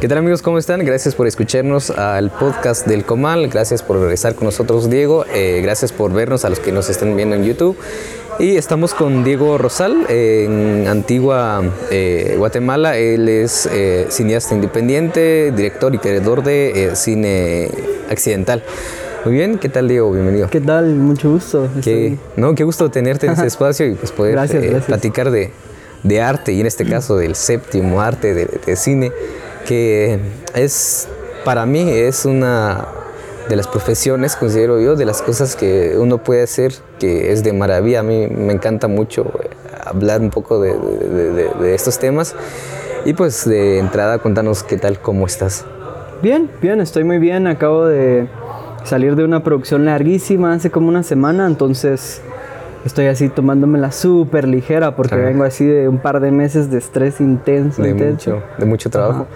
¿Qué tal amigos? ¿Cómo están? Gracias por escucharnos al podcast del Comal. Gracias por regresar con nosotros, Diego. Eh, gracias por vernos a los que nos están viendo en YouTube. Y estamos con Diego Rosal en Antigua eh, Guatemala. Él es eh, cineasta independiente, director y creador de cine accidental. Muy bien, ¿qué tal Diego? Bienvenido. ¿Qué tal? Mucho gusto. Qué, no, qué gusto tenerte en este espacio y pues poder platicar de, de, arte y en este caso del séptimo arte de, de cine que es, para mí, es una de las profesiones, considero yo, de las cosas que uno puede hacer, que es de maravilla. A mí me encanta mucho eh, hablar un poco de, de, estos temas. Y pues de entrada, contanos qué tal, cómo estás. Bien, bien, estoy muy bien. Acabo de salir de una producción larguísima hace como una semana, entonces estoy así tomándomela súper ligera porque vengo así de un par de meses de estrés intenso. De, Mucho, de mucho trabajo.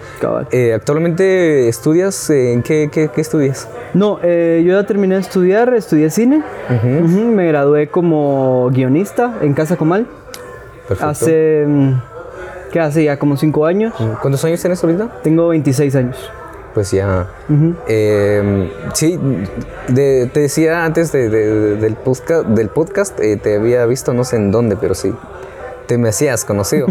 Eh, ¿Actualmente estudias? ¿En qué, qué, estudias? No, eh, yo ya terminé de estudiar, estudié cine. me gradué como guionista en Casa Comal. Perfecto. Hace, mm, ¿qué hace? Ya como cinco años. ¿Cuántos años tienes ahorita? Tengo 26 años pues ya. Em, sí, te decía antes del podcast, del podcast eh, te había visto no sé en dónde, pero sí, te me hacías conocido.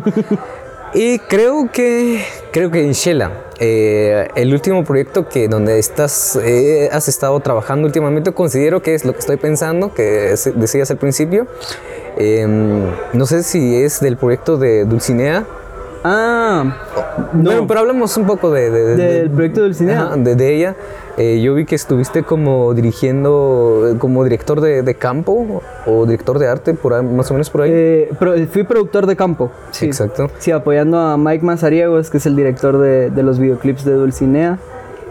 y creo que, creo que en Shela, eh, el último proyecto que donde estás, eh, has estado trabajando últimamente, considero que es lo que estoy pensando, que decías al principio. Em, no sé si es del proyecto de Dulcinea Ah, no. pero hablamos un poco de, del proyecto del cine. de, ella. Eh, yo vi que estuviste como dirigiendo, como director de, campo o director de arte, por más o menos por ahí. Eh, fui productor de campo. Sí. Exacto. Sí, apoyando a Mike Mazariegos, que es el director de, los videoclips de Dulcinea.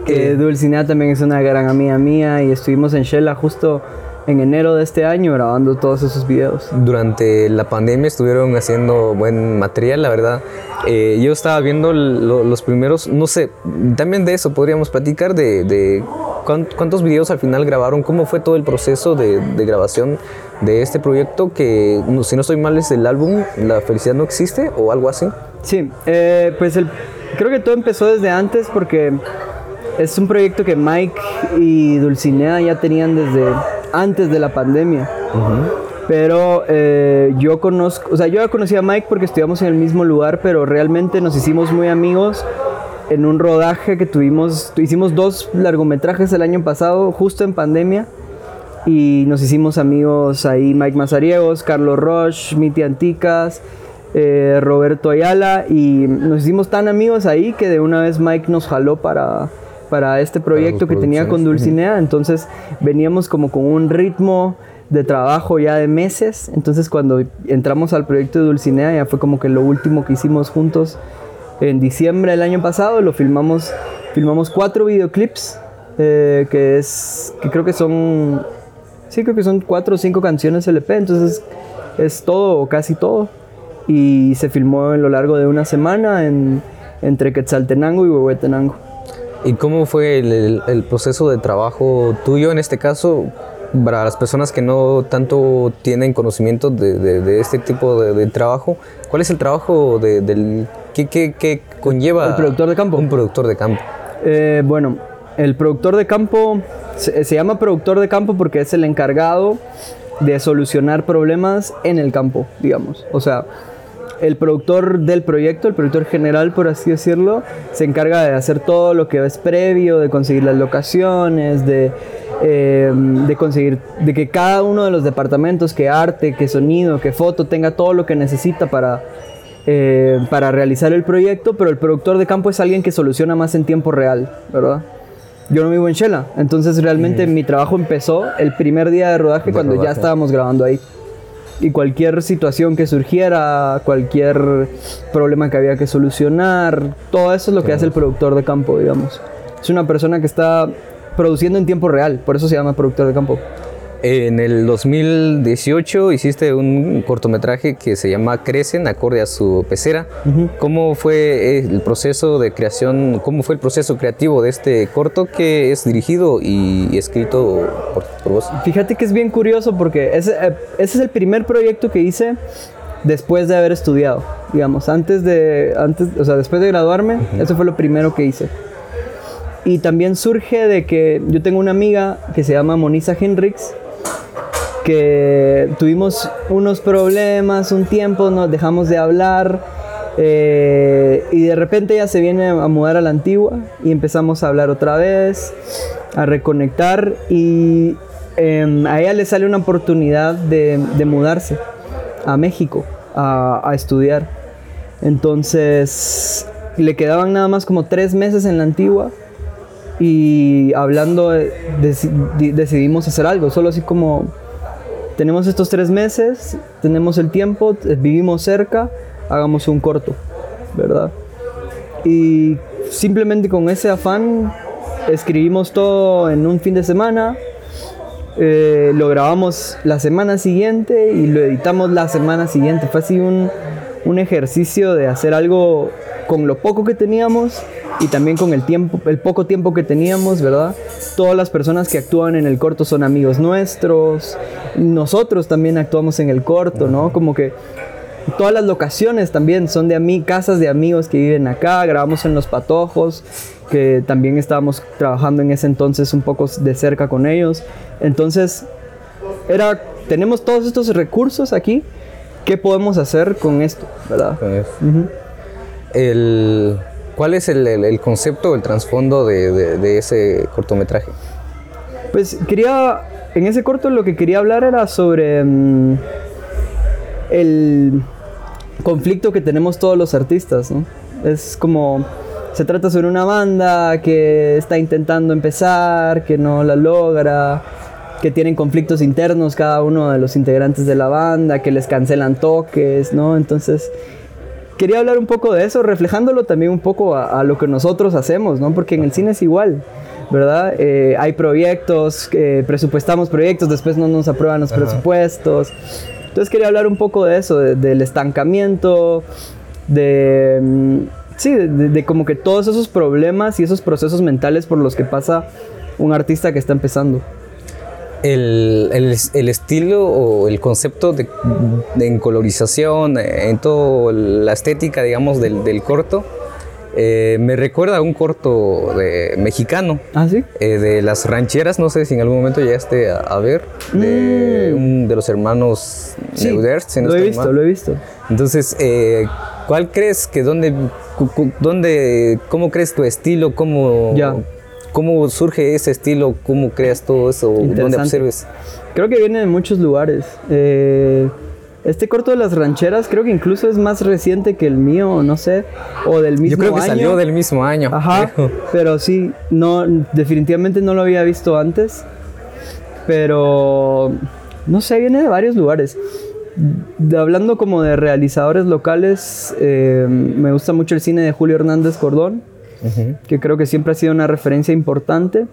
Que eh. Dulcinea también es una gran amiga mía y estuvimos en Shella justo en enero de este año grabando todos esos videos. Durante la pandemia estuvieron haciendo buen material, la verdad. Eh, yo estaba viendo los primeros, no sé, también de eso podríamos platicar, de, cuántos videos al final grabaron, cómo fue todo el proceso de, grabación de este proyecto, que si no estoy mal es el álbum La felicidad no existe o algo así. Sí, eh, pues el, creo que todo empezó desde antes porque es un proyecto que Mike y Dulcinea ya tenían desde antes de la pandemia. Pero eh, yo conozco, o sea, yo ya conocí a Mike porque estudiamos en el mismo lugar, pero realmente nos hicimos muy amigos en un rodaje que tuvimos, hicimos dos largometrajes el año pasado, justo en pandemia, y nos hicimos amigos ahí, Mike Mazariegos, Carlos Roche, Miti Anticas, eh, Roberto Ayala, y nos hicimos tan amigos ahí que de una vez Mike nos jaló para, para este proyecto que tenía con Dulcinea, entonces veníamos como con un ritmo de trabajo ya de meses, entonces cuando entramos al proyecto de Dulcinea ya fue como que lo último que hicimos juntos en diciembre del año pasado, lo filmamos, filmamos cuatro videoclips, eh, que es, que creo que son, sí creo que son cuatro o cinco canciones LP, entonces es todo o casi todo, y se filmó en lo largo de una semana en, entre Quetzaltenango y Huehuetenango. ¿Y cómo fue el, proceso de trabajo tuyo en este caso? Para las personas que no tanto tienen conocimiento de, este tipo de, trabajo, ¿cuál es el trabajo del ¿qué, conlleva el productor de campo? Un productor de campo. Eh, bueno, el productor de campo se, se llama productor de campo porque es el encargado de solucionar problemas en el campo, digamos. O sea, el productor del proyecto, el productor general, por así decirlo, se encarga de hacer todo lo que es previo, de conseguir las locaciones, de, em, de conseguir de que cada uno de los departamentos, que arte, que sonido, que foto, tenga todo lo que necesita para, eh, para realizar el proyecto, pero el productor de campo es alguien que soluciona más en tiempo real, ¿verdad? Yo no vivo en Shela, entonces realmente mi trabajo empezó el primer día de rodaje cuando ya estábamos grabando ahí y cualquier situación que surgiera, cualquier problema que había que solucionar, todo eso es lo que hace el productor de campo, digamos. Es una persona que está produciendo en tiempo real, por eso se llama productor de campo. En el 2018 hiciste un cortometraje que se llama Crecen, acorde a su pecera. ¿Cómo fue el proceso de creación, cómo fue el proceso creativo de este corto que es dirigido y escrito por, vos? Fíjate que es bien curioso porque ese, eh, ese, es el primer proyecto que hice después de haber estudiado, digamos, antes de, antes, o sea, después de graduarme, eso fue lo primero que hice. Y también surge de que yo tengo una amiga que se llama Monisa Hendrix, que tuvimos unos problemas un tiempo, nos dejamos de hablar eh, y de repente ella se viene a mudar a la antigua y empezamos a hablar otra vez, a reconectar y em, a ella le sale una oportunidad de, de mudarse a México a, a, estudiar. Entonces le quedaban nada más como tres meses en la antigua y hablando decidimos hacer algo, solo así como tenemos estos tres meses, tenemos el tiempo, vivimos cerca, hagamos un corto, ¿verdad? Y simplemente con ese afán escribimos todo en un fin de semana, eh, lo grabamos la semana siguiente y lo editamos la semana siguiente. Fue así un, un ejercicio de hacer algo con lo poco que teníamos y también con el tiempo, el poco tiempo que teníamos, ¿verdad? Todas las personas que actúan en el corto son amigos nuestros, nosotros también actuamos en el corto, ¿no? Como que todas las locaciones también son de mí, casas de amigos que viven acá, grabamos en Los Patojos, que también estábamos trabajando en ese entonces un poco de cerca con ellos. Entonces, era, tenemos todos estos recursos aquí, ¿qué podemos hacer con esto, verdad? El ¿Cuál es el, concepto el trasfondo de, ese cortometraje? Pues quería, en ese corto lo que quería hablar era sobre mm, el conflicto que tenemos todos los artistas, ¿no? Es como, se trata sobre una banda que está intentando empezar, que no la logra, que tienen conflictos internos cada uno de los integrantes de la banda, que les cancelan toques, ¿no? Entonces quería hablar un poco de eso, reflejándolo también un poco a, lo que nosotros hacemos, ¿no? Porque en el cine es igual, ¿verdad? Eh, hay proyectos, eh, presupuestamos proyectos, después no nos aprueban los presupuestos. Entonces quería hablar un poco de eso, del estancamiento, de... Mm, sí, de, como que todos esos problemas y esos procesos mentales por los que pasa un artista que está empezando el, el, estilo o el concepto de, de encolorización, eh, en toda la estética, digamos, del, del corto, eh, me recuerda a un corto de, mexicano. ¿Ah, sí? Eh, de las rancheras, no sé si en algún momento llegaste a, a ver, de, mm. un, de los hermanos sí, Neuders. Lo he visto, lo he visto. Entonces, ¿cuál crees que dónde, dónde, cómo crees tu estilo, cómo, ya. ¿Cómo surge ese estilo? ¿Cómo creas todo eso? ¿Dónde observes? Creo que viene de muchos lugares. Eh, este corto de las rancheras creo que incluso es más reciente que el mío, no sé, o del mismo año. Yo creo que salió del mismo año. Ajá, pero sí, no, definitivamente no lo había visto antes, pero no sé, viene de varios lugares. hablando como de realizadores locales, eh, me gusta mucho el cine de Julio Hernández Cordón que creo que siempre ha sido una referencia importante.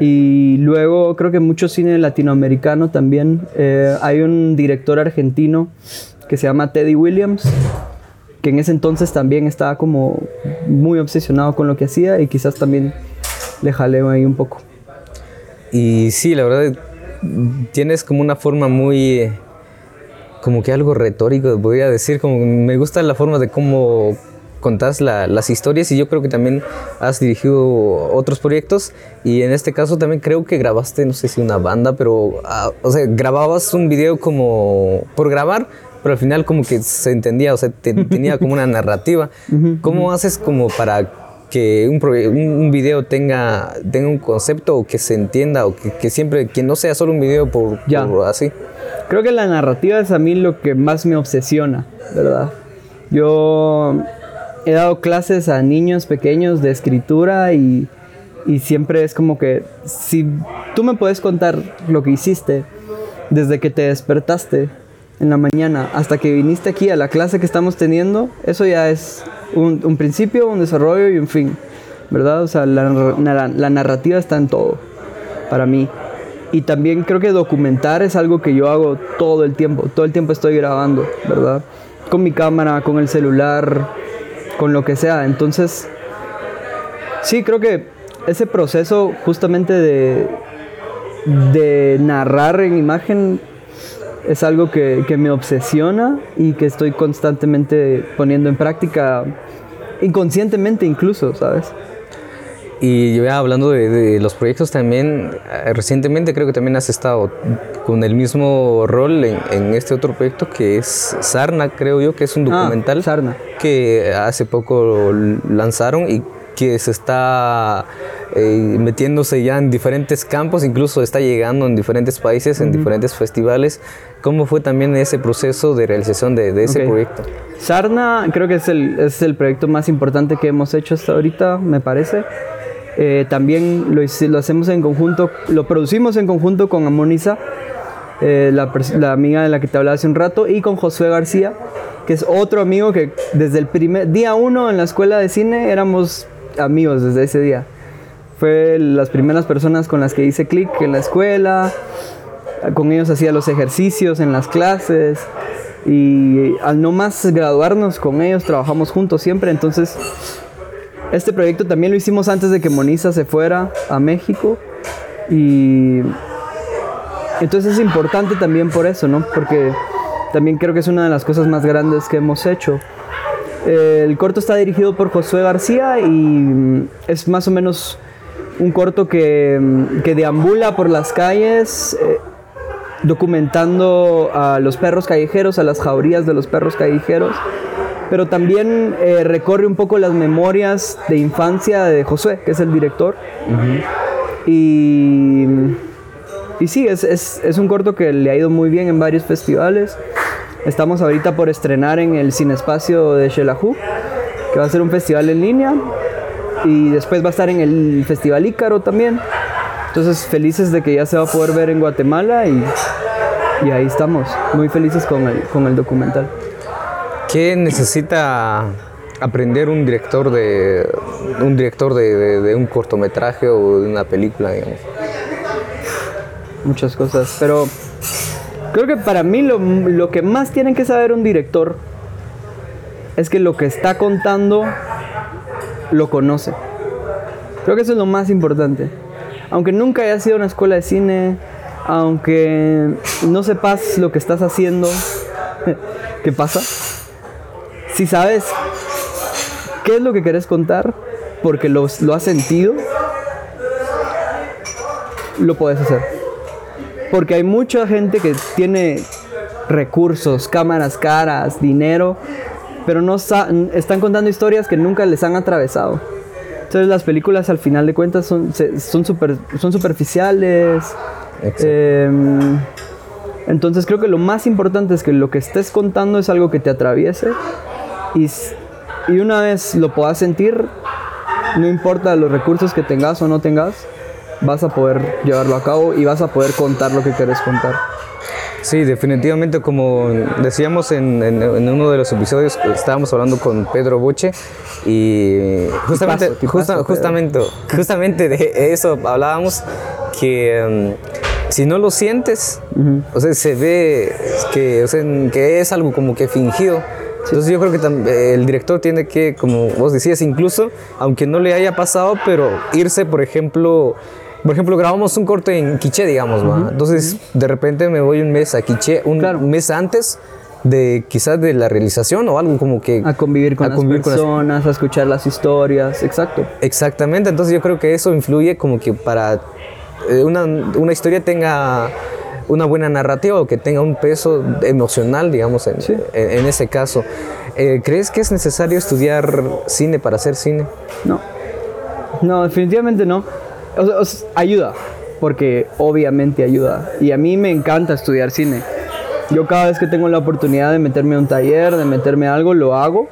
Y luego creo que mucho cine latinoamericano también. Eh, hay un director argentino que se llama Teddy Williams, que en ese entonces también estaba como muy obsesionado con lo que hacía y quizás también le jaleo ahí un poco. Y sí, la verdad, tienes como una forma muy, como que algo retórico, voy a decir, como me gusta la forma de cómo contás las historias y yo creo que también has dirigido otros proyectos y en este caso también creo que grabaste, no sé si una banda, pero, ah, o sea, grababas un video como por grabar, pero al final como que se entendía, o sea, tenía como una narrativa. ¿Cómo haces como para que un, un, video tenga, tenga un concepto o que se entienda o que, siempre, que no sea solo un video por, por así? Creo que la narrativa es a mí lo que más me obsesiona, ¿verdad? Yo he dado clases a niños pequeños de escritura y, y, siempre es como que si tú me puedes contar lo que hiciste desde que te despertaste en la mañana hasta que viniste aquí a la clase que estamos teniendo, eso ya es un, un principio, un desarrollo y un fin, ¿verdad? O sea, la, la, la narrativa está en todo, para mí. Y también creo que documentar es algo que yo hago todo el tiempo, todo el tiempo estoy grabando, ¿verdad? Con mi cámara, con el celular, con lo que sea. Entonces, sí, creo que ese proceso justamente de, de narrar en imagen es algo que, que me obsesiona y que estoy constantemente poniendo en práctica, inconscientemente incluso, ¿sabes? Y ya hablando de, de, los proyectos también, eh, recientemente creo que también has estado con el mismo rol en, en, este otro proyecto que es Sarna, creo yo, que es un documental Ah, Sarna. que hace poco lanzaron y que se está eh, metiéndose ya en diferentes campos, incluso está llegando en diferentes países, en uh -huh. diferentes festivales. ¿Cómo fue también ese proceso de realización de, de ese Ok. proyecto? Sarna creo que es el, es el proyecto más importante que hemos hecho hasta ahorita, me parece. Eh, también lo, hacemos en conjunto, lo producimos en conjunto con Amoniza, eh, la amiga de la que te hablaba hace un rato, y con Josué García, que es otro amigo que desde el primer día uno en la escuela de cine éramos amigos desde ese día. Fue las primeras personas con las que hice clic en la escuela, con ellos hacía los ejercicios en las clases y al no más graduarnos con ellos trabajamos juntos siempre, entonces este proyecto también lo hicimos antes de que Moniza se fuera a México y entonces es importante también por eso, ¿no? Porque también creo que es una de las cosas más grandes que hemos hecho. El corto está dirigido por Josué García y mm, es más o menos un corto que, mm, que deambula por las calles eh, documentando a los perros callejeros, a las jaurías de los perros callejeros, pero también eh, recorre un poco las memorias de infancia de Josué, que es el director. Y, y sí, es, es, es un corto que le ha ido muy bien en varios festivales. Estamos ahorita por estrenar en el Cinespacio de Xelajú, que va a ser un festival en línea. Y después va a estar en el Festival Ícaro también. Entonces felices de que ya se va a poder ver en Guatemala y, y ahí estamos, muy felices con el, con el documental. ¿Qué necesita aprender un director de un director de, un cortometraje o de una película, digamos? muchas cosas, pero creo que para mí lo, lo que más tiene que saber un director es que lo que está contando lo conoce. Creo que eso es lo más importante. Aunque nunca hayas sido una escuela de cine, aunque no sepas lo que estás haciendo, ¿qué pasa? Si sabes qué es lo que querés contar, porque lo, lo has sentido, lo puedes hacer. Porque hay mucha gente que tiene recursos, cámaras caras, dinero, pero no están contando historias que nunca les han atravesado. Entonces las películas al final de cuentas son, son, super, son superficiales. Em, entonces creo que lo más importante es que lo que estés contando es algo que te atraviese y, y una vez lo puedas sentir, no importa los recursos que tengas o no tengas, vas a poder llevarlo a cabo y vas a poder contar lo que quieres contar. Sí, definitivamente, como decíamos en, en- en uno de los episodios, estábamos hablando con Pedro Boche y justamente, justa- justamente, justamente de eso hablábamos, que mm, si no lo sientes, o sea, se ve que, o sea, que es algo como que fingido. Entonces yo creo que tam- el director tiene que, como vos decías, incluso, aunque no le haya pasado, pero irse, por ejemplo, por ejemplo, grabamos un corte en Quiché, digamos, ¿va? Entonces, de repente me voy un mes a Quiché, un Claro. mes antes de quizás de la realización o algo como que... A convivir con a las convivir con las- personas, a escuchar las historias, exacto. Exactamente, entonces yo creo que eso influye como que para eh, una, una historia tenga una buena narrativa o que tenga un peso emocional, digamos, en, Sí. en- en ese caso. Eh, ¿Crees que es necesario estudiar cine para hacer cine? No. No, definitivamente no. O o ayuda, porque obviamente ayuda. Y a mí me encanta estudiar cine. Yo cada vez que tengo la oportunidad de meterme a un taller, de meterme a algo, lo hago.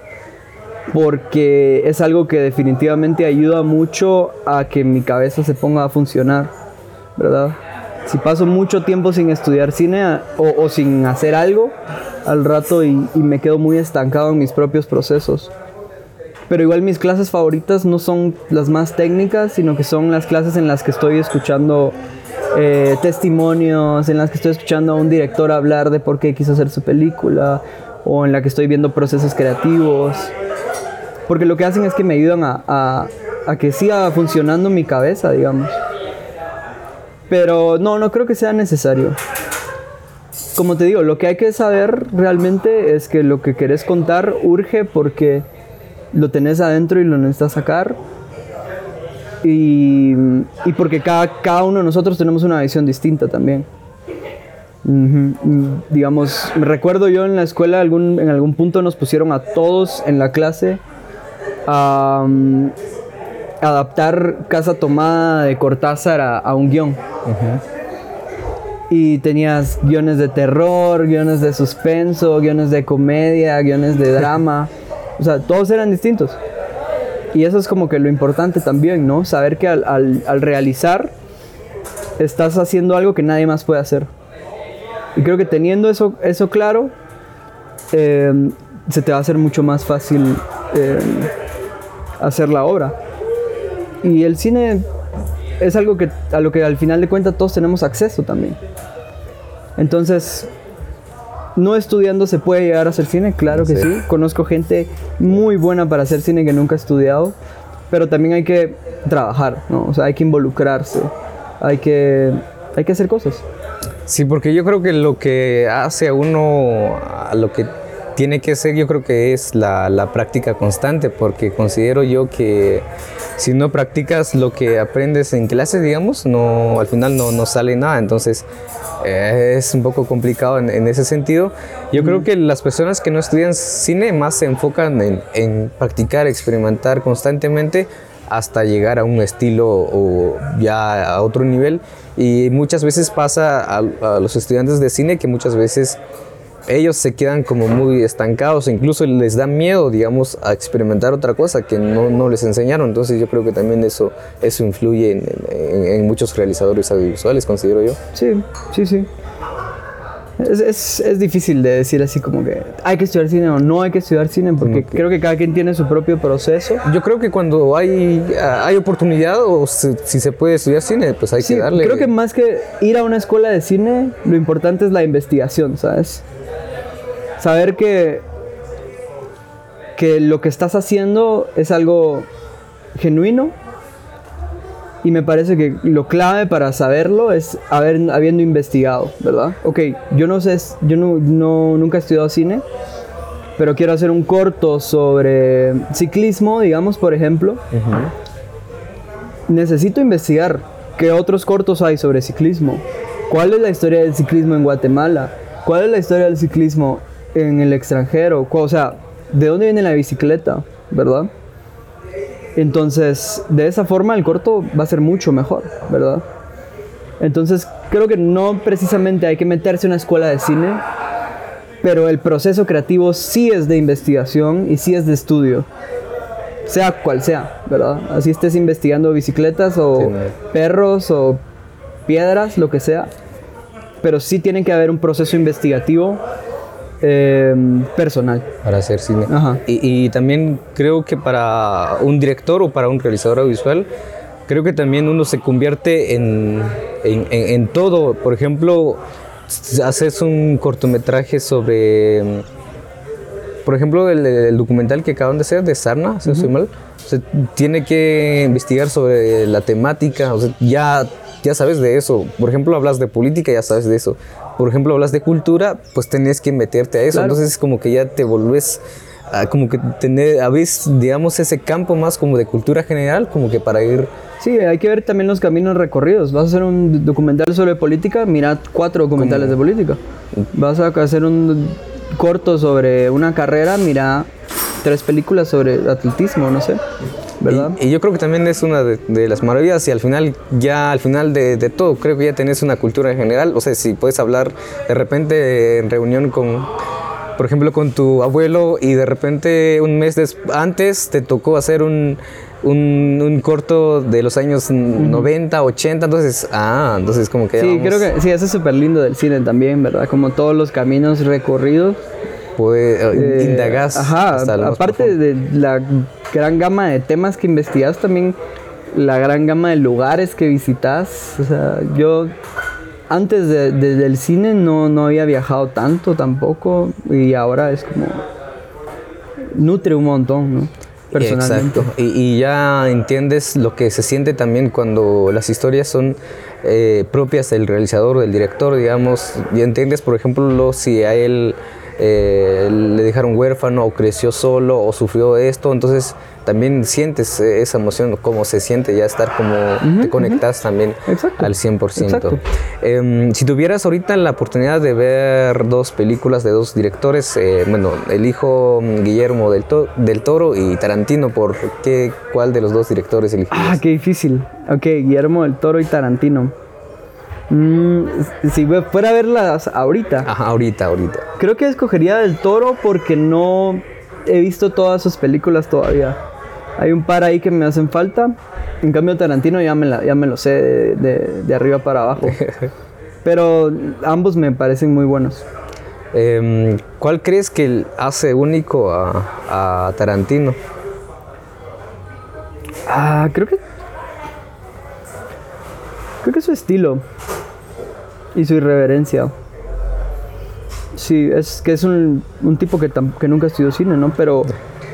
Porque es algo que definitivamente ayuda mucho a que mi cabeza se ponga a funcionar, ¿verdad? Si paso mucho tiempo sin estudiar cine o, sin hacer algo, al rato y- y me quedo muy estancado en mis propios procesos. Pero igual mis clases favoritas no son las más técnicas, sino que son las clases en las que estoy escuchando eh, testimonios, en las que estoy escuchando a un director hablar de por qué quiso hacer su película, o en la que estoy viendo procesos creativos. Porque lo que hacen es que me ayudan a, a- a que siga funcionando mi cabeza, digamos. Pero no, no creo que sea necesario. como te digo, lo que hay que saber realmente es que lo que querés contar urge porque lo tenés adentro y lo necesitas sacar. Y, y porque cada, cada uno de nosotros tenemos una visión distinta también. Ujú, mm, Digamos, recuerdo yo en la escuela, algún, en algún punto nos pusieron a todos en la clase a adaptar Casa Tomada de Cortázar a, a un guion. Y tenías guiones de terror, guiones de suspenso, guiones de comedia, guiones de drama. O sea, todos eran distintos. Y eso es como que lo importante también, ¿no? Saber que al, al- al realizar estás haciendo algo que nadie más puede hacer. Y creo que teniendo eso, eso claro, eh, se te va a hacer mucho más fácil eh, hacer la obra. Y el cine es algo que, a lo que al final de cuentas todos tenemos acceso también. Entonces, no estudiando se puede llegar a hacer cine, claro que Sí. sí. Conozco gente muy buena para hacer cine que nunca ha estudiado, pero también hay que trabajar, ¿no? O sea, hay que involucrarse, hay que, hay que hacer cosas. Sí, porque yo creo que lo que hace a uno a lo que tiene que ser, yo creo que es la, la práctica constante, porque considero yo que si no practicas lo que aprendes en clase, digamos, no, al final no, no sale nada. Entonces eh, es un poco complicado en, en ese sentido. Yo creo que las personas que no estudian cine más se enfocan en, en practicar, experimentar constantemente hasta llegar a un estilo o ya a otro nivel. Y muchas veces pasa a, a los estudiantes de cine que muchas veces ellos se quedan como muy estancados, incluso les da miedo, digamos, a experimentar otra cosa que no, no les enseñaron. Entonces yo creo que también eso, eso influye en, en- en muchos realizadores audiovisuales, considero yo. Sí, sí, sí. Es, es, es difícil de decir así como que hay que estudiar cine o no hay que estudiar cine, porque Ok. creo que cada quien tiene su propio proceso. Yo creo que cuando hay, hay oportunidad o si, si se puede estudiar cine, pues hay Sí, que darle. creo que más que ir a una escuela de cine, lo importante es la investigación, ¿sabes? Saber que, que lo que estás haciendo es algo genuino. Y me parece que lo clave para saberlo es haber, habiendo investigado, ¿verdad? Ok, yo no sé, yo no, no- nunca he estudiado cine, pero quiero hacer un corto sobre ciclismo, digamos, por ejemplo necesito investigar qué otros cortos hay sobre ciclismo. ¿Cuál es la historia del ciclismo en Guatemala? ¿Cuál es la historia del ciclismo en el extranjero? O sea, ¿de dónde viene la bicicleta? ¿Verdad? Entonces, de esa forma el corto va a ser mucho mejor, ¿verdad? Entonces, creo que no precisamente hay que meterse en una escuela de cine, pero el proceso creativo sí es de investigación y sí es de estudio sea cual sea, ¿verdad? Así estés investigando bicicletas o Sí, no. perros o piedras, lo que sea. Pero sí tiene que haber un proceso investigativo eh, personal. para hacer cine. Ajá. Y, y también creo que para un director o para un realizador audiovisual, creo que también uno se convierte en, en, en- en todo. Por ejemplo, haces un cortometraje sobre, por ejemplo, el, el documental que acaban de hacer de Sarna, si no estoy mal. O sea, tiene que investigar sobre la temática, o sea, ya, ya sabes de eso. Por ejemplo, hablas de política, ya sabes de eso. Por ejemplo, hablas de cultura, pues tenés que meterte a eso. Claro. Entonces, como que ya te volvés a como que tener, veces, digamos, ese campo más como de cultura general, como que para ir... Sí, hay que ver también los caminos recorridos. Vas a hacer un documental sobre política, mira cuatro documentales de política. Vas a hacer un corto sobre una carrera, mira tres películas sobre atletismo, no sé. ¿Verdad? Y, y yo creo que también es una de, de las maravillas y al final, ya al final de, de todo, creo que ya tenés una cultura en general. O sea, si puedes hablar de repente en reunión con, por ejemplo, con tu abuelo y de repente un mes antes te tocó hacer un, un, un corto de los años 90, 80, entonces, ah, entonces como que... Sí, vamos- creo que sí, eso es súper lindo del cine también, ¿verdad? Como todos los caminos recorridos. Eh, indagás Ajá, hasta lo aparte de la gran gama de temas que investigas, también la gran gama de lugares que visitas. O sea, yo antes de- de- del cine no, no había viajado tanto tampoco y ahora es como nutre un montón, ¿no? personalmente. Exacto. Y, y ya entiendes lo que se siente también cuando las historias son eh, propias del realizador, del director, digamos. Y entiendes, por ejemplo, si a él eh, le dejaron huérfano o creció solo o sufrió esto, entonces también sientes eh, esa emoción, cómo se siente ya estar como te conectas también Exacto. al 100%. Exacto. Em, si tuvieras ahorita la oportunidad de ver dos películas de dos directores, eh, bueno, el hijo mm, Guillermo del, To- del Toro y Tarantino, ¿por qué, cuál de los dos directores elegirías? Ah, qué difícil. Ok, Guillermo del Toro y Tarantino. Mm, si fuera a verlas ahorita, Ajá, ahorita, ahorita. creo que escogería del Toro porque no he visto todas sus películas todavía. Hay un par ahí que me hacen falta. En cambio, Tarantino ya me, la- ya me lo sé de, de- de arriba para abajo. Pero ambos me parecen muy buenos. Em, ¿Cuál crees que hace único a, a Tarantino? Ah, creo que. Creo que su estilo. Y su irreverencia. Sí, es que es un, un tipo que, tam- que nunca estudió cine, ¿no? Pero.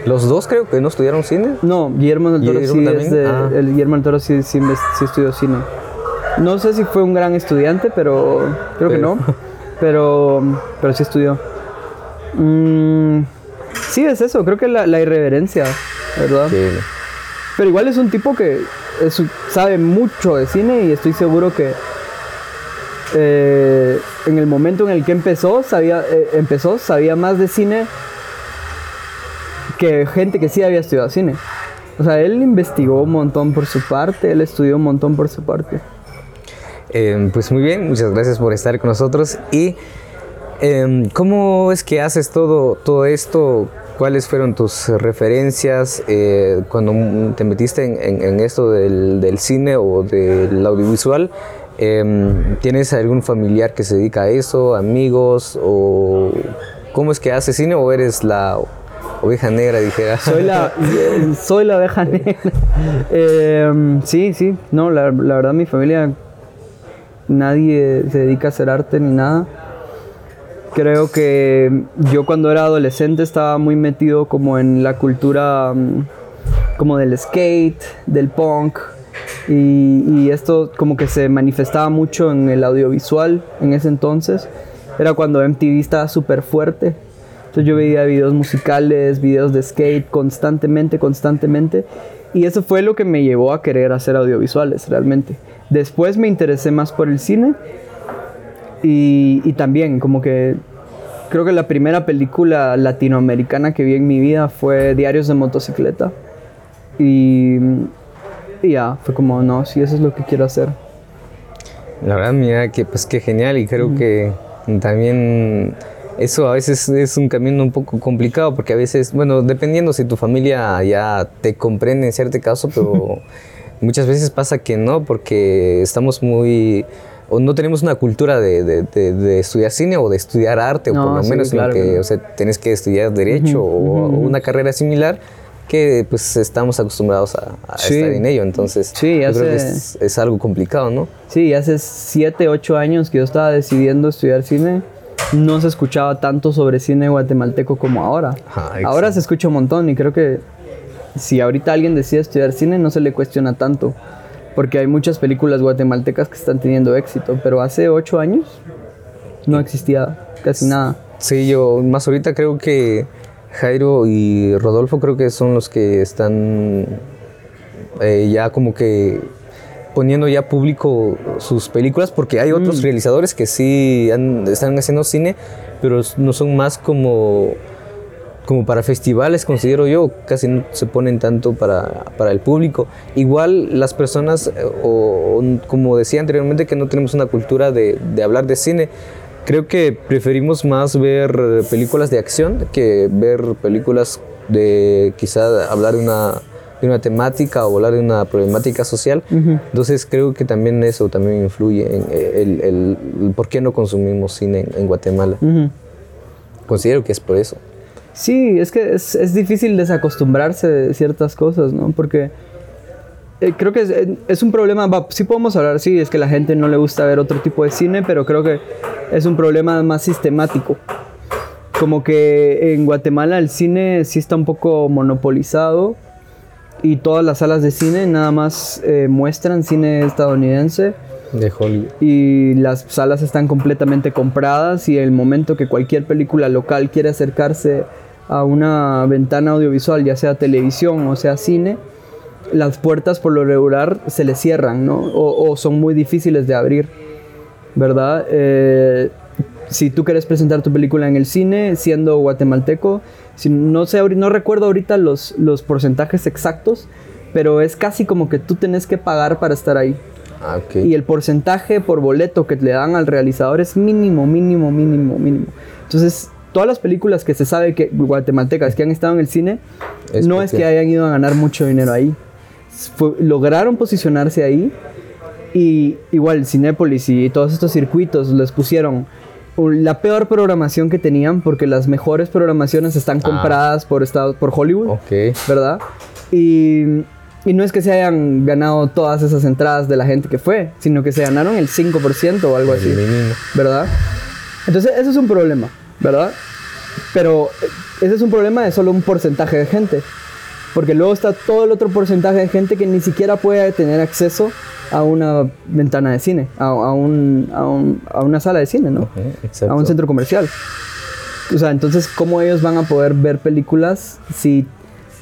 Los dos creo que no estudiaron cine. No, Guillermo del Toro ¿Guillermo sí es de- Ah. El Guillermo del Toro sí, sí, sí estudió cine. No sé si fue un gran estudiante, pero. Creo que no. Pero. Pero sí estudió. Mm, sí, es eso. Creo que la, la irreverencia, ¿verdad? Que- Pero igual es un tipo que sabe mucho de cine y estoy seguro que eh, en el momento en el que empezó sabía, eh, empezó, sabía más de cine que gente que sí había estudiado cine. O sea, él investigó un montón por su parte, él estudió un montón por su parte. Em, pues muy bien, muchas gracias por estar con nosotros. ¿Y em, cómo es que haces todo, todo esto? ¿Cuáles fueron tus referencias eh, cuando te metiste en, en- en esto del, del cine o del audiovisual? Em, ¿Tienes algún familiar que se dedica a eso, amigos? ¿O cómo es que haces cine o eres la oveja negra, dijera? Soy la, soy la abeja negra. Eh, sí, sí, no, la, la verdad mi familia, nadie se dedica a hacer arte ni nada. Creo que yo cuando era adolescente estaba muy metido como en la cultura mm, como del skate, del punk. Y, y esto como que se manifestaba mucho en el audiovisual en ese entonces. Era cuando MTV estaba súper fuerte. Entonces yo veía videos musicales, videos de skate constantemente, constantemente. Y eso fue lo que me llevó a querer hacer audiovisuales realmente. Después me interesé más por el cine. Y, y también como que creo que la primera película latinoamericana que vi en mi vida fue Diarios de motocicleta. Y, y ya, fue como, no, sí, eso es lo que quiero hacer. La verdad, mira, que pues qué genial y creo que también eso a veces es un camino un poco complicado porque a veces, bueno, dependiendo si tu familia ya te comprende en cierto caso, pero muchas veces pasa que no porque estamos muy o no tenemos una cultura de, de- de- de estudiar cine o de estudiar arte o por lo sí, menos en claro que, que no. o sea, tienes que estudiar derecho o, una carrera similar que pues estamos acostumbrados a, a Sí. estar en ello, entonces Sí, yo creo que es, es algo complicado, ¿no? Sí, hace 7, 8 años que yo estaba decidiendo estudiar cine, no se escuchaba tanto sobre cine guatemalteco como ahora. Ajá, ahora se escucha un montón y creo que si ahorita alguien decide estudiar cine no se le cuestiona tanto, porque hay muchas películas guatemaltecas que están teniendo éxito, pero hace 8 años no existía casi nada. Sí, yo más ahorita creo que Jairo y Rodolfo creo que son los que están eh, ya como que poniendo ya público sus películas porque hay otros realizadores que sí han- están haciendo cine, pero no son más como como para festivales, considero yo, casi no se ponen tanto para, para el público. Igual las personas, eh, o, o como decía anteriormente, que no tenemos una cultura de, de hablar de cine, creo que preferimos más ver películas de acción que ver películas de quizá hablar de una, de una temática o hablar de una problemática social. Entonces creo que también eso también influye en el, el- el por qué no consumimos cine en, en Guatemala. Ujú. Considero que es por eso. Sí, es que es, es difícil desacostumbrarse de ciertas cosas, ¿no? Porque eh, creo que es, es un problema, sí podemos hablar, sí, es que la gente no le gusta ver otro tipo de cine, pero creo que es un problema más sistemático. Como que en Guatemala el cine sí está un poco monopolizado y todas las salas de cine nada más eh, muestran cine estadounidense De Hollywood. y las salas están completamente compradas y el momento que cualquier película local quiere acercarse a una ventana audiovisual, ya sea televisión o sea cine, las puertas por lo regular se le cierran, ¿no? O, o son muy difíciles de abrir, ¿verdad? Eh, si tú quieres presentar tu película en el cine, siendo guatemalteco, si no sé, no recuerdo ahorita los, los porcentajes exactos, pero es casi como que tú tenés que pagar para estar ahí. Ah, ok. Y el porcentaje por boleto que le dan al realizador es mínimo, mínimo, mínimo, mínimo. Entonces, todas las películas que se sabe que guatemaltecas que han estado en el cine, Es no es que hayan ido a ganar mucho dinero ahí. Fue- lograron posicionarse ahí y igual Cinépolis y todos estos circuitos les pusieron la peor programación que tenían porque las mejores programaciones están Ah. compradas por, Estados, por Hollywood. Ok. ¿verdad? Y, y no es que se hayan ganado todas esas entradas de la gente que fue, sino que se ganaron el 5% o algo así. ¿verdad? Entonces, eso es un problema, ¿verdad? Pero eh, ese es un problema de solo un porcentaje de gente. Porque luego está todo el otro porcentaje de gente que ni siquiera puede tener acceso a una ventana de cine, a, a un- a un- a una sala de cine, ¿no? A un centro comercial. O sea, entonces, ¿cómo ellos van a poder ver películas si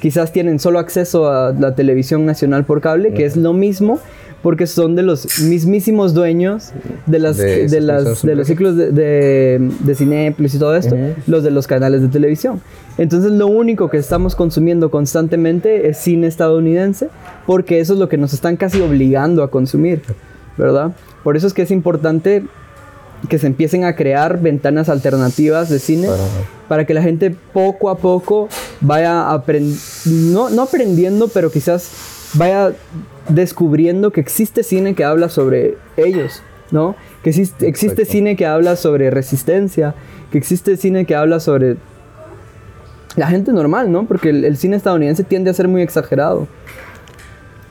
quizás tienen solo acceso a la televisión nacional por cable, que es lo mismo, porque son de los mismísimos dueños de, las, De de, esas las, emisoras de los ciclos de, de, de Cinépolis y todo esto, los de los canales de televisión. Entonces, lo único que estamos consumiendo constantemente es cine estadounidense, porque eso es lo que nos están casi obligando a consumir, ¿verdad? Por eso es que es importante que se empiecen a crear ventanas alternativas de cine Para- para, que la gente poco a poco vaya aprendiendo, no, no aprendiendo, pero quizás vaya descubriendo que existe cine que habla sobre ellos, ¿no? Que existe, cine que habla sobre resistencia, que existe cine que habla sobre la gente normal, ¿no? Porque el, el cine estadounidense tiende a ser muy exagerado.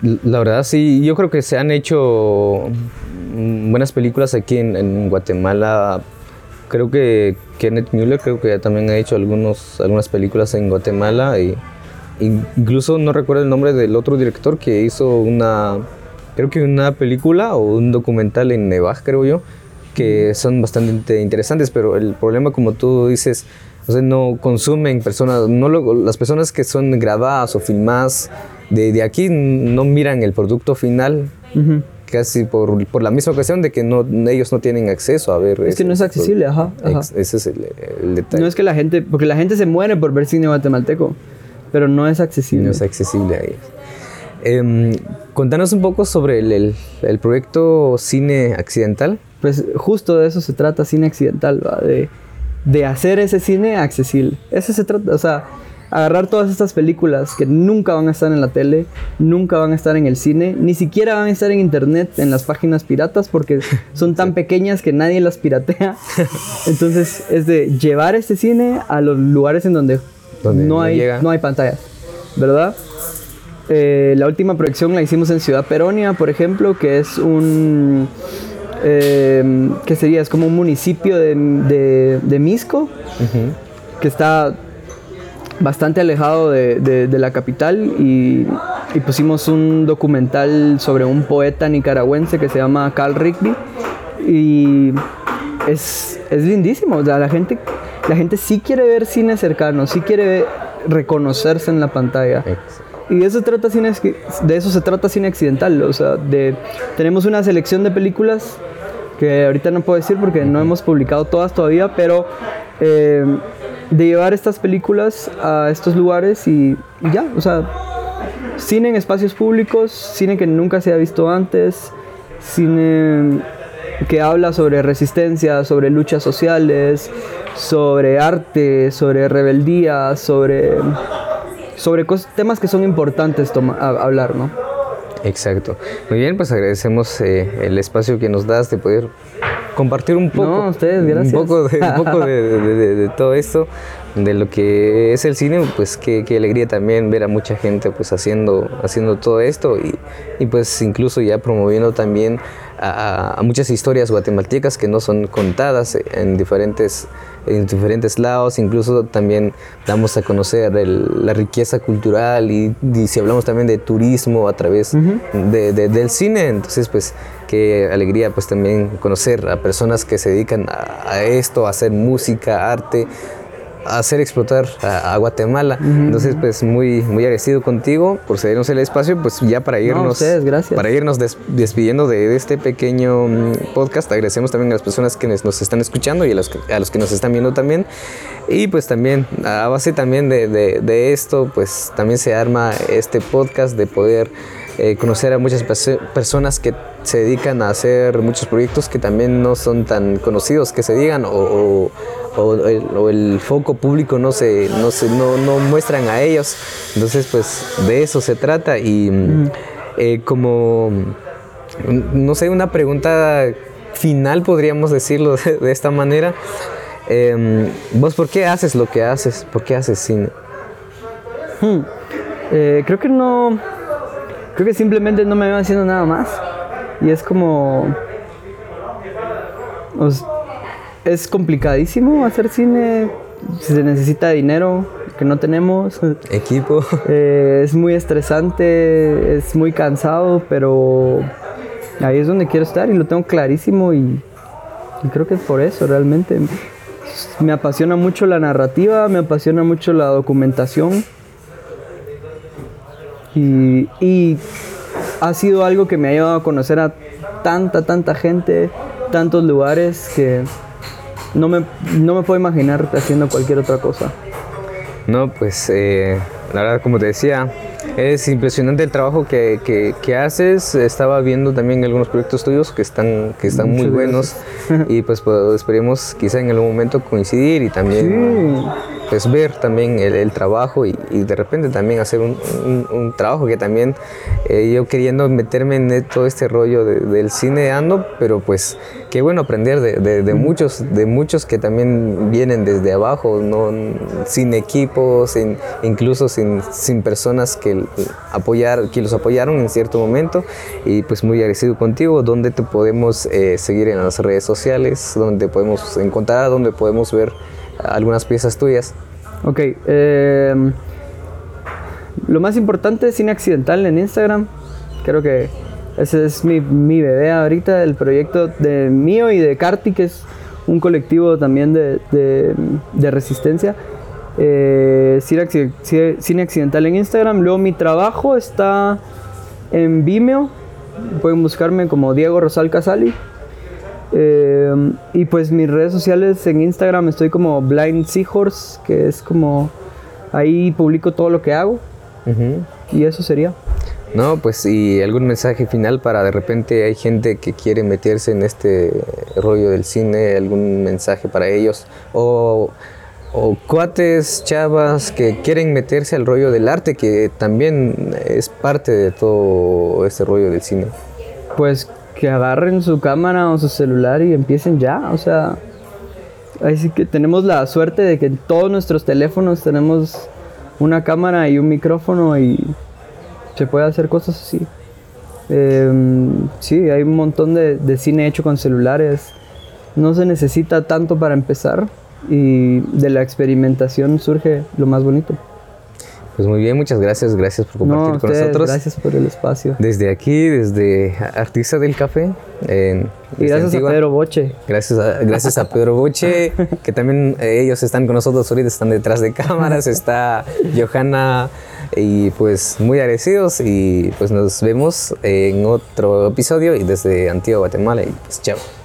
La verdad, sí, yo creo que se han hecho buenas películas aquí en, Guatemala. Creo que Kenneth Muller, creo que también ha hecho algunos, algunas películas en Guatemala. Y incluso no recuerdo el nombre del otro director que hizo una, creo que una película o un documental en Nevaj, creo yo, que son bastante interesantes. Pero el problema, como tú dices, o sea, no consumen personas, no lo- las personas que son grabadas o filmadas de, de aquí no miran el producto final Ujú. casi por, por la misma ocasión de que no, ellos no tienen acceso a ver. Es que ese no es accesible, ajá, ajá. Ex- ese es el, el detalle. No es que la gente, porque la gente se muere por ver cine guatemalteco, pero no es accesible. No es accesible a ellos. Em, contanos un poco sobre el, el- el proyecto Cine Accidental. Pues justo de eso se trata cine accidental, ¿va? De, de hacer ese cine accesible. Eso se trata, o sea, agarrar todas estas películas que nunca van a estar en la tele, nunca van a estar en el cine, ni siquiera van a estar en internet, en las páginas piratas, porque son tan pequeñas que nadie las piratea. Entonces es de llevar este cine a los lugares en donde, Donde no, hay, llega. no hay pantallas, ¿verdad? Eh, la última proyección la hicimos en Ciudad Peronia, por ejemplo, que es un... Eh, ¿Qué sería? Es como un municipio de, de, de Misco, que está bastante alejado de, de- de la capital y, y pusimos un documental sobre un poeta nicaragüense que se llama Carl Rigby y es, es lindísimo, o sea, la gente, la gente sí quiere ver cine cercano, sí quiere ver- reconocerse en la pantalla. Y de eso, trata cine, de eso se trata cine accidental. O sea, de, tenemos una selección de películas que ahorita no puedo decir porque no hemos publicado todas todavía, pero eh, de llevar estas películas a estos lugares y, ya, o sea, cine en espacios públicos, cine que nunca se ha visto antes, cine que habla sobre resistencia, sobre luchas sociales, sobre arte, sobre rebeldía, sobre sobre temas que son importantes toma- hablar, ¿no? Exacto. Muy bien, pues agradecemos eh, el espacio que nos das de poder compartir un poco. No, ustedes, gracias. Un poco de, un poco de, de- de- de todo esto. de lo que es el cine, pues qué, qué, alegría también ver a mucha gente pues haciendo, haciendo todo esto y, y pues incluso ya promoviendo también a, a, muchas historias guatemaltecas que no son contadas en diferentes, en diferentes lados, incluso también damos a conocer el, la riqueza cultural y, y, si hablamos también de turismo a través uh -huh. de, de, del cine, entonces pues qué alegría pues también conocer a personas que se dedican a, a esto, a hacer música, arte, hacer explotar a, a Guatemala. Uh -huh. Entonces, pues muy, muy agradecido contigo por cedernos el espacio, pues ya para irnos, no, ustedes, gracias. para irnos des, despidiendo de, de, este pequeño mm, podcast. Agradecemos también a las personas que nos están escuchando y a los que, a los que nos están viendo también. Y pues también a base también de, de, de esto, pues también se arma este podcast de poder eh, conocer a muchas personas que se dedican a hacer muchos proyectos que también no son tan conocidos que se digan o, o, o, el, o el, foco público no se, no, se no, no, muestran a ellos entonces pues de eso se trata y mm. eh, como no sé una pregunta final podríamos decirlo de, de esta manera eh, vos por qué haces lo que haces por qué haces cine hmm. eh, creo que no creo que simplemente no me veo haciendo nada más. Y es como... Pues, es complicadísimo hacer cine, se necesita dinero que no tenemos. Equipo. Eh, es muy estresante, es muy cansado, pero ahí es donde quiero estar y lo tengo clarísimo y, y creo que es por eso realmente. Me apasiona mucho la narrativa, me apasiona mucho la documentación y, y, ha sido algo que me ha llevado a conocer a tanta, tanta gente, tantos lugares que no me, no me puedo imaginar haciendo cualquier otra cosa. No, pues eh, la verdad, como te decía, es impresionante el trabajo que, que, que, haces. Estaba viendo también algunos proyectos tuyos que están, que están muy buenos y pues, pues, esperemos quizá en algún momento coincidir y también... Sí pues ver también el, el trabajo y, y, de repente también hacer un, un, un trabajo que también eh, yo queriendo meterme en todo este rollo de, del cine ando, pero pues qué bueno aprender de, de, de, muchos, de muchos que también vienen desde abajo, ¿no? sin equipos, sin, incluso sin, sin personas que, apoyar, que los apoyaron en cierto momento. Y pues muy agradecido contigo, donde te podemos eh, seguir en las redes sociales, donde podemos encontrar, donde podemos ver algunas piezas tuyas. Ok, eh, lo más importante es Cine Accidental en Instagram. Creo que ese es mi, bebé ahorita, el proyecto de mío y de Carti, que es un colectivo también de, de, resistencia. Eh, cine Accidental en Instagram. Luego mi trabajo está en Vimeo. Pueden buscarme como Diego Rosal Casali. Eh, y pues mis redes sociales en Instagram estoy como Blind Seahorse, que es como ahí publico todo lo que hago. Uh -huh. Y eso sería. No, pues y algún mensaje final para de repente hay gente que quiere meterse en este rollo del cine, algún mensaje para ellos o, o cuates, chavas que quieren meterse al rollo del arte que también es parte de todo este rollo del cine. Pues que agarren su cámara o su celular y empiecen ya, o sea, así que tenemos la suerte de que en todos nuestros teléfonos tenemos una cámara y un micrófono y se puede hacer cosas así. Eh, sí, hay un montón de, de, cine hecho con celulares. No se necesita tanto para empezar y de la experimentación surge lo más bonito. Pues muy bien, muchas gracias, gracias por compartir no, con nosotros. Gracias por el espacio. Desde aquí, desde Artista del Café. Y gracias Antigua. a Pedro Boche. Gracias a, gracias a Pedro Boche, que también eh, ellos están con nosotros ahorita, están detrás de cámaras, está Johanna y pues muy agradecidos y pues nos vemos en otro episodio y desde Antigua, Guatemala y pues chao.